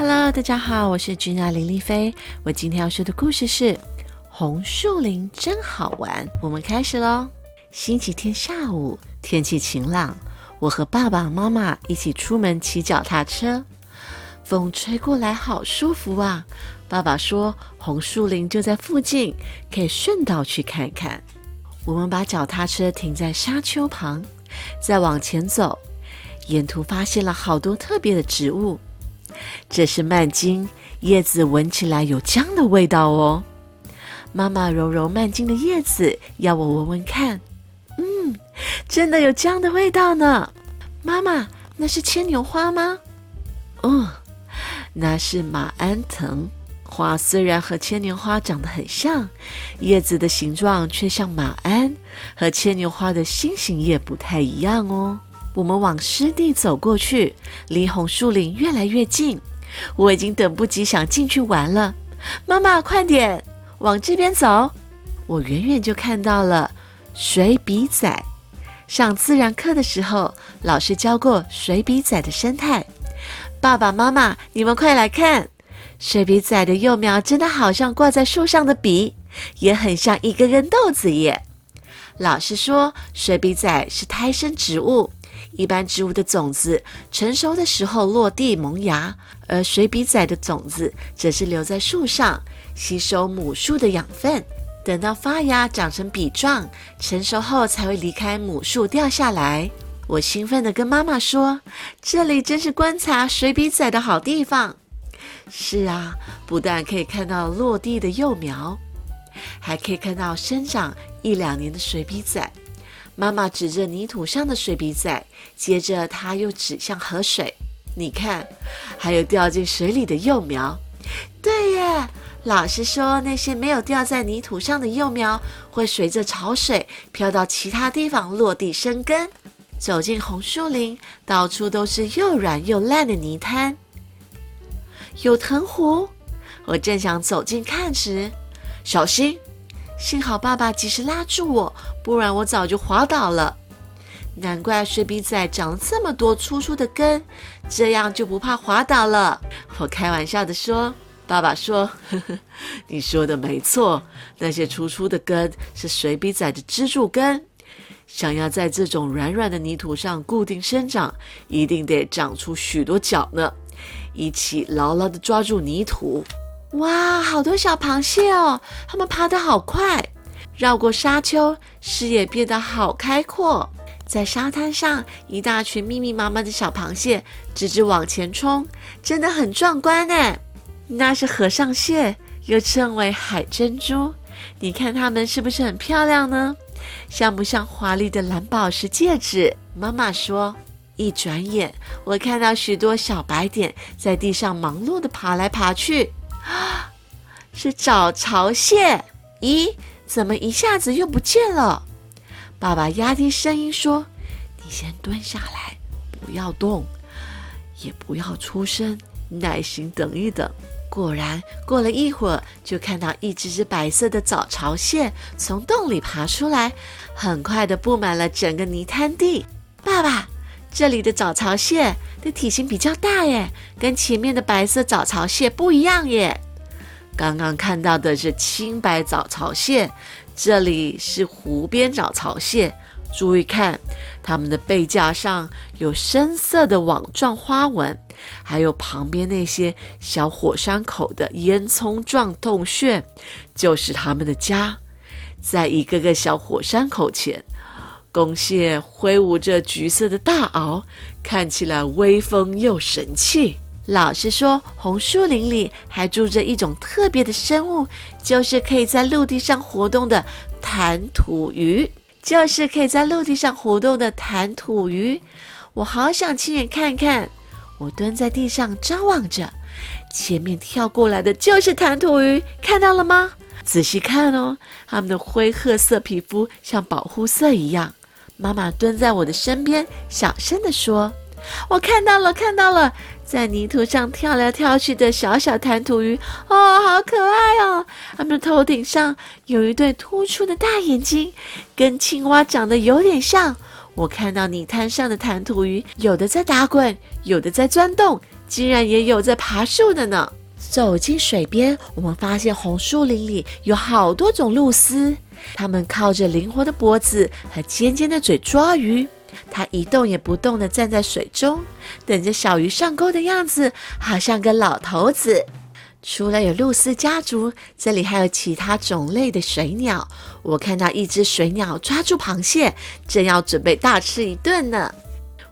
Hello，大家好，我是君娜林丽菲。我今天要说的故事是《红树林真好玩》。我们开始喽。星期天下午，天气晴朗，我和爸爸妈妈一起出门骑脚踏车。风吹过来，好舒服啊！爸爸说红树林就在附近，可以顺道去看看。我们把脚踏车停在沙丘旁，再往前走，沿途发现了好多特别的植物。这是曼金，叶子闻起来有姜的味道哦。妈妈揉揉曼金的叶子，要我闻闻看。嗯，真的有姜的味道呢。妈妈，那是牵牛花吗？哦，那是马鞍藤。花虽然和牵牛花长得很像，叶子的形状却像马鞍，和牵牛花的心形叶不太一样哦。我们往湿地走过去，离红树林越来越近。我已经等不及想进去玩了。妈妈，快点往这边走！我远远就看到了水笔仔。上自然课的时候，老师教过水笔仔的生态。爸爸妈妈，你们快来看，水笔仔的幼苗真的好像挂在树上的笔，也很像一根根豆子耶。老师说，水笔仔是胎生植物。一般植物的种子成熟的时候落地萌芽，而水笔仔的种子则是留在树上，吸收母树的养分，等到发芽长成笔状，成熟后才会离开母树掉下来。我兴奋地跟妈妈说：“这里真是观察水笔仔的好地方。”是啊，不但可以看到落地的幼苗，还可以看到生长一两年的水笔仔。妈妈指着泥土上的水笔仔，接着她又指向河水。你看，还有掉进水里的幼苗。对耶，老师说那些没有掉在泥土上的幼苗会随着潮水飘到其他地方落地生根。走进红树林，到处都是又软又烂的泥滩，有藤壶。我正想走近看时，小心！幸好爸爸及时拉住我，不然我早就滑倒了。难怪水笔仔长了这么多粗粗的根，这样就不怕滑倒了。我开玩笑的说：“爸爸说，呵呵，你说的没错，那些粗粗的根是水笔仔的支柱根。想要在这种软软的泥土上固定生长，一定得长出许多脚呢，一起牢牢的抓住泥土。”哇，好多小螃蟹哦！它们爬得好快，绕过沙丘，视野变得好开阔。在沙滩上，一大群密密麻麻的小螃蟹直直往前冲，真的很壮观呢。那是和尚蟹，又称为海珍珠。你看它们是不是很漂亮呢？像不像华丽的蓝宝石戒指？妈妈说，一转眼，我看到许多小白点在地上忙碌地爬来爬去。啊，是找巢蟹！咦，怎么一下子又不见了？爸爸压低声音说：“你先蹲下来，不要动，也不要出声，耐心等一等。”果然，过了一会儿，就看到一只只白色的早巢蟹从洞里爬出来，很快的布满了整个泥滩地。爸爸，这里的早巢蟹。的体型比较大耶，跟前面的白色早巢蟹不一样耶。刚刚看到的是青白早巢蟹，这里是湖边早巢蟹。注意看，它们的背架上有深色的网状花纹，还有旁边那些小火山口的烟囱状洞穴，就是它们的家。在一个个小火山口前。公蟹挥舞着橘色的大螯，看起来威风又神气。老实说，红树林里还住着一种特别的生物，就是可以在陆地上活动的弹土鱼。就是可以在陆地上活动的弹土鱼，我好想亲眼看看。我蹲在地上张望着，前面跳过来的就是弹土鱼，看到了吗？仔细看哦，它们的灰褐色皮肤像保护色一样。妈妈蹲在我的身边，小声地说：“我看到了，看到了，在泥土上跳来跳去的小小弹涂鱼，哦，好可爱哦！它们的头顶上有一对突出的大眼睛，跟青蛙长得有点像。我看到泥滩上的弹涂鱼，有的在打滚，有的在钻洞，竟然也有在爬树的呢。走进水边，我们发现红树林里有好多种鹭鸶，它们靠着灵活的脖子和尖尖的嘴抓鱼。它一动也不动地站在水中，等着小鱼上钩的样子，好像个老头子。除了有鹭鸶家族，这里还有其他种类的水鸟。我看到一只水鸟抓住螃蟹，正要准备大吃一顿呢。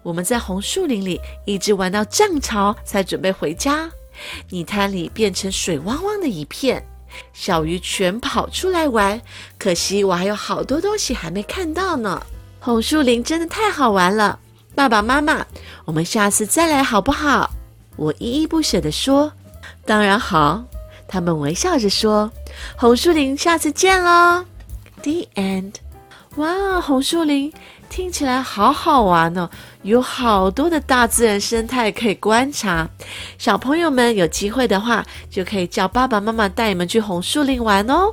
我们在红树林里一直玩到涨潮，才准备回家。泥滩里变成水汪汪的一片，小鱼全跑出来玩。可惜我还有好多东西还没看到呢。红树林真的太好玩了，爸爸妈妈，我们下次再来好不好？我依依不舍地说。当然好，他们微笑着说：“红树林，下次见喽。” The end。哇，红树林听起来好好玩哦，有好多的大自然生态可以观察。小朋友们有机会的话，就可以叫爸爸妈妈带你们去红树林玩哦。